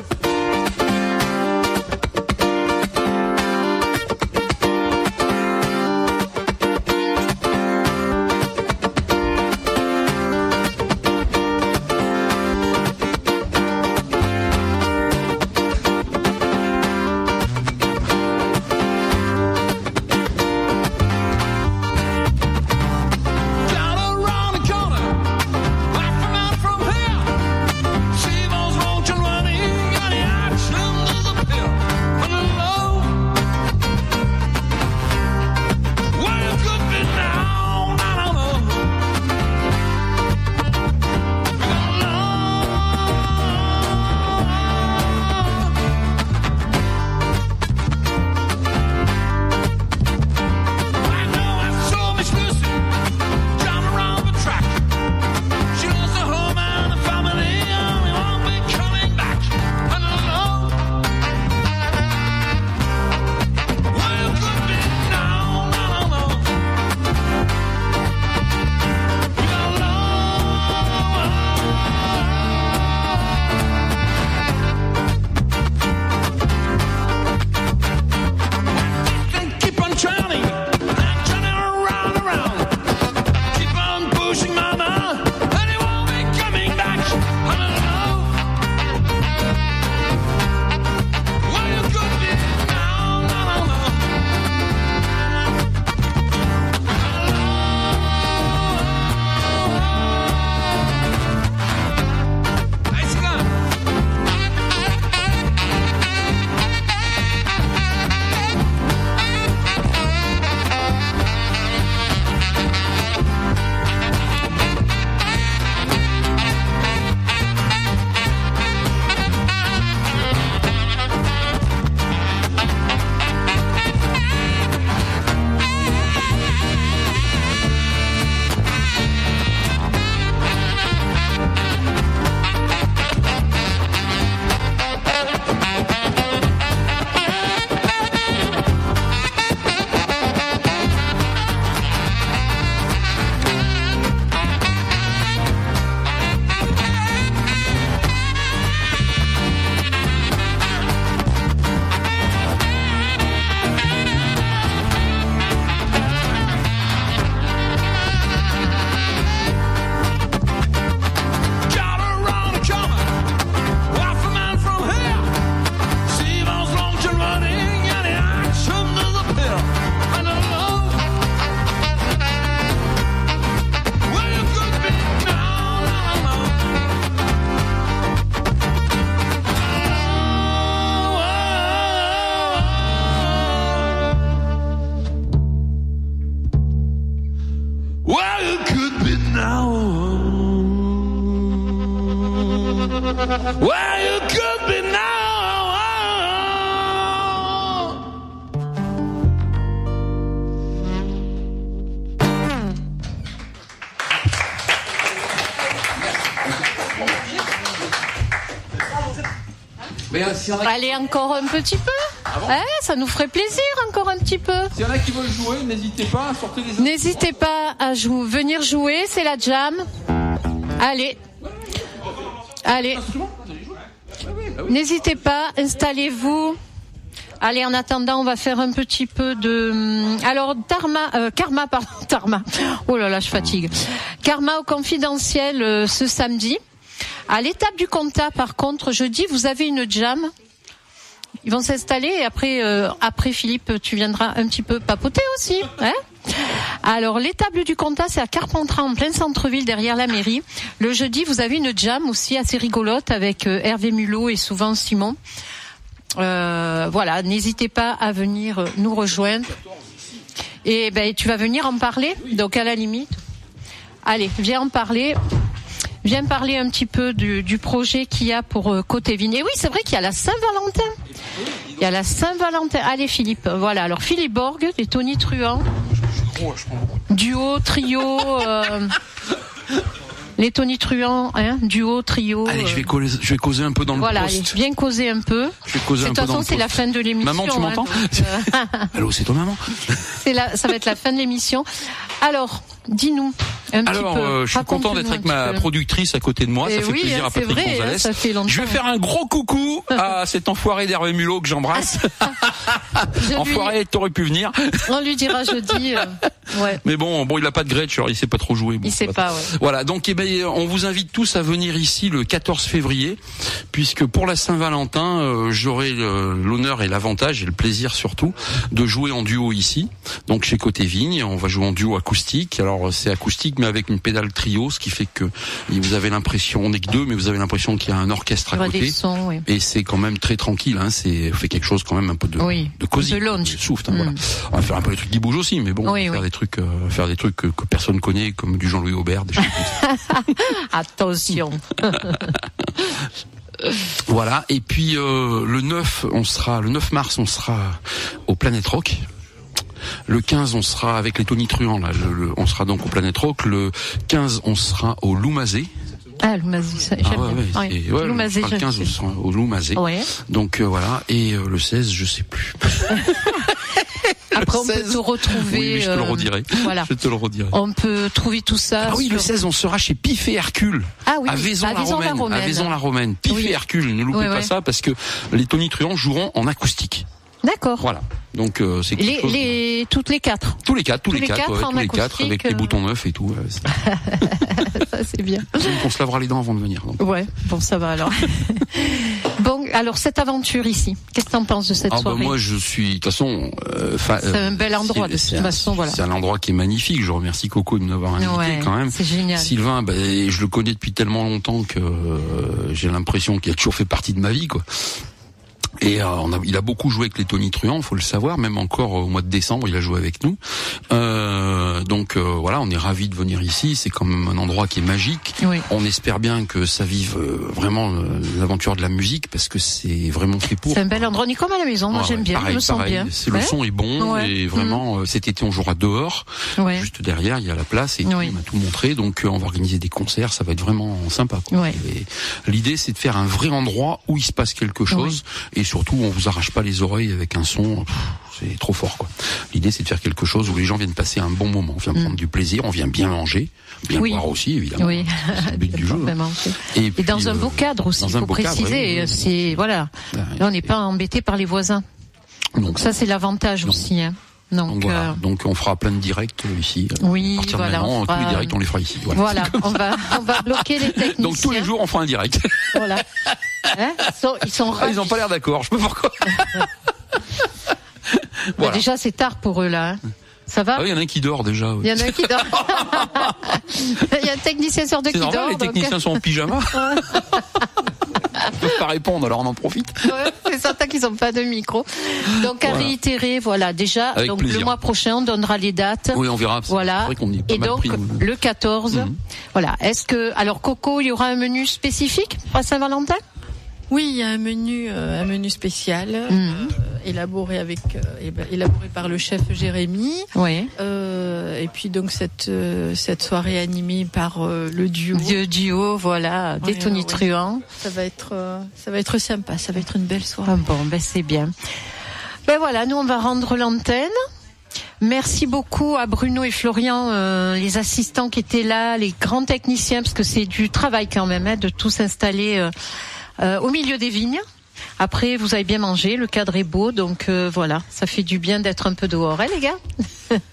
Mais euh, en a, Allez, encore un petit peu. Ouais, ça nous ferait plaisir, encore un petit peu. s'il y en a qui veulent jouer, n'hésitez pas à sortir les N'hésitez pas à jou- venir jouer, c'est la jam. Allez. Allez. N'hésitez pas, installez-vous. Allez, en attendant, on va faire un petit peu de. hum, Alors, Dharma, euh, Karma, pardon, Dharma. Oh là là, je fatigue. Karma au confidentiel euh, ce samedi. À l'étape du compta, par contre, jeudi, vous avez une jam. Ils vont s'installer et après, euh, Philippe, tu viendras un petit peu papoter aussi. Hein? Alors, l'étable du Comtat, c'est à Carpentras, en plein centre-ville, derrière la mairie. Le jeudi, vous avez une jam aussi assez rigolote avec euh, Hervé Mulot et souvent Simon. Euh, voilà, n'hésitez pas à venir nous rejoindre. Et ben, tu vas venir en parler, donc à la limite. Allez, viens en parler. Viens parler un petit peu du, du projet qu'il y a pour euh, Côté Vigne. Et oui, c'est vrai qu'il y a la Saint-Valentin. Il y a la Saint-Valentin. Allez Philippe, voilà. Alors Philippe Borg, et Tony Truand. Duo, trio. euh, les Tony Truand, hein, duo, trio. Allez, je euh, vais, causer, je vais causer un peu dans le voilà, poste. bien causer un peu. Je vais causer De un toute peu dans façon, le c'est la fin de l'émission. Maman, tu hein, m'entends euh, Allô, c'est ton maman la, ça va être la fin de l'émission. Alors, dis-nous un Alors, petit peu. euh, je suis content d'être avec ma peu. productrice à côté de moi. Eh ça fait oui, plaisir hein, à c'est Patrick vrai, Gonzalez. hein, ça fait. Je vais faire un gros coucou à cet enfoiré d'Hervé Mulot que j'embrasse. Je lui- enfoiré, t'aurais pu venir. On lui dira jeudi. euh, ouais. Mais bon, bon, il a pas de Gretsch, alors il sait pas trop jouer. Bon, Il sait pas, ouais. Voilà, donc eh ben, on vous invite tous à venir ici le 14 février, puisque pour la Saint-Valentin, euh, j'aurai euh, l'honneur et l'avantage et le plaisir surtout de jouer en duo ici. Donc chez Côté Vigne, on va jouer en duo acoustique. Alors euh, c'est acoustique, mais avec une pédale trio, ce qui fait que vous avez l'impression, on n'est que deux, mais vous avez l'impression qu'il y a un orchestre Il y à aura des côté. sons, oui. Et c'est quand même très tranquille, hein. C'est on fait quelque chose quand même un peu de Oui, de cosy, de soft, hein, Mm. voilà. On va faire un peu des trucs qui bougent aussi, mais bon, Oui, faire des trucs, euh, faire des trucs que, que personne connaît, comme du Jean-Louis Aubert, des choses. Attention. Voilà. Et puis euh, le 9, on sera le 9 mars, on sera au Planète Rock. Le 15, on sera avec les Tony Truant, là. le- le- on sera donc au Planète Rock. Le 15, on sera au Loumazé. Ah, Loumazé, ça, j'aime Ah ouais, bien. ouais, Ouais. Loumazé, le j'aime 15, on sera au Loumazé. Donc euh, voilà. Et euh, le 16, je sais plus. Après, on peut 16. te retrouver. Oui, mais je te le euh, redirai. Voilà. Je te le redirai. On peut trouver tout ça. Ah oui, le sur- 16, on sera chez Pif et Hercule. Ah oui, à Vaison-la-Romaine. à Vaison-la-Romaine. À Vaison-la-Romaine. Pif Oui. et Hercule, ne loupez pas ouais. ça parce que les Tony Truant joueront en acoustique. D'accord. Voilà. Donc euh, c'est Les, chose- les, toutes les quatre. tous les quatre, tous, les les quatre, quatre ouais, en tous les quatre avec les euh. boutons neufs et tout. ouais, ça, c'est bien. Donc, on se lavera les dents avant de venir. donc. Ouais, bon, ça va alors. bon, alors, cette aventure ici, qu'est-ce que t'en penses de cette Ah bah soirée moi je suis de toute façon euh, C'est un bel endroit, de toute façon, voilà. C'est un endroit qui est magnifique. Je remercie Coco de nous avoir invité Ouais, quand même. c'est génial. Sylvain, bah, je le connais depuis tellement longtemps que euh, j'ai l'impression qu'il a toujours fait partie de ma vie quoi. Et euh, on a, il a beaucoup joué avec les Tony Truant, faut le savoir. Même encore au mois de décembre, il a joué avec nous. Euh, donc euh, voilà, on est ravis de venir ici. C'est quand même un endroit qui est magique. Oui. On espère bien que ça vive euh, vraiment euh, l'aventure de la musique parce que c'est vraiment fait pour. C'est un bel endroit. On est comme à la maison. Moi, Ouais, j'aime bien. pareil, je me sens pareil. bien. Ouais. Le son est bon Ouais. et vraiment euh, cet été on jouera dehors. Juste derrière, il y a la place et Oui. on m'a tout montré. Donc euh, on va organiser des concerts, ça va être vraiment sympa. quoi. Ouais. Et L'idée c'est de faire un vrai endroit où il se passe quelque chose et surtout on vous arrache pas les oreilles avec un son. C'est trop fort quoi. L'idée c'est de faire quelque chose où les gens viennent passer un bon moment, on vient prendre du plaisir, on vient bien manger, bien Mm. Oui. boire aussi évidemment. Oui. C'est le but du jeu. Et, Et puis, dans un euh, beau cadre aussi, il faut cadre, préciser. oui. C'est voilà. Ouais, Là, on n'est pas embêté par les voisins. Donc ça, c'est l'avantage aussi. Hein. Donc, Donc, voilà. euh, Donc on fera plein de directs euh, ici. Oui, à partir voilà, de on maintenant, fera- tous les directs on les fera ici. Voilà. voilà, on va on va bloquer les techniciens. Donc tous les jours on fera un direct. Voilà. Hein ils sont ils sont Ah, ils pas l'air d'accord. Je sais pas pourquoi. Voilà. Déjà, c'est tard pour eux là. hein. Ça va Ah il y en a un qui dort déjà. oui. Il y en a un qui dort. Il y a un technicien sur deux qui normal, dort. les donc- techniciens sont en pyjama. Peuvent pas répondre, alors on en profite. Ouais, c'est certain qu'ils n'ont pas de micro. Donc à Voilà. réitérer, voilà, déjà, Avec donc plaisir. le mois prochain, on donnera les dates. Oui, on verra. Voilà. vrai pas Et mal donc pris, le 14, Mhm. voilà. Est-ce que alors Coco, il y aura un menu spécifique à Saint-Valentin? Oui, il y a un menu, euh, un menu spécial Mhm. euh, élaboré avec, euh, élaboré par le chef Jérémy. Oui. Euh, et puis donc cette euh, cette soirée animée par euh, le duo. Vieux duo, voilà, des ouais. Truant. Ça va être ça va être sympa. Ça va être une belle soirée. Ah bon, ben c'est bien. Ben voilà, nous on va rendre l'antenne. Merci beaucoup à Bruno et Florian, euh, les assistants qui étaient là, les grands techniciens, parce que c'est du travail quand même hein, de tout s'installer euh, euh, au milieu des vignes. Après, vous avez bien mangé, le cadre est beau, donc euh, voilà, ça fait du bien d'être un peu dehors, hein, les gars?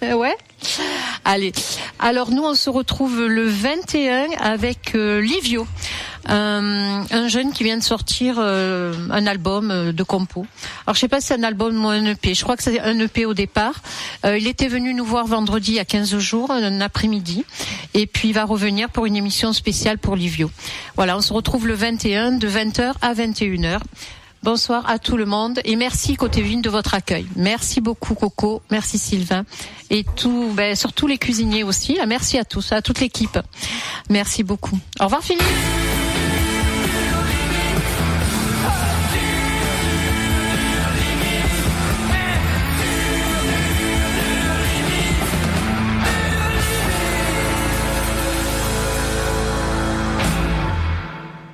Ouais. Allez. Alors nous, on se retrouve le 21 avec euh, Livio, un, un jeune qui vient de sortir euh, un album euh, de compo. Alors je sais pas si c'est un album ou un EP. Je crois que c'est un EP au départ. Euh, il était venu nous voir vendredi a 15 jours, un après-midi, et puis il va revenir pour une émission spéciale pour Livio. Voilà, on se retrouve le 21 de 20h à 21h. Bonsoir à tout le monde et merci Côté Vigne de votre accueil. Merci beaucoup Coco, merci Sylvain et tout, ben, surtout les cuisiniers aussi. Merci à tous, à toute l'équipe. Merci beaucoup. Au revoir Philippe.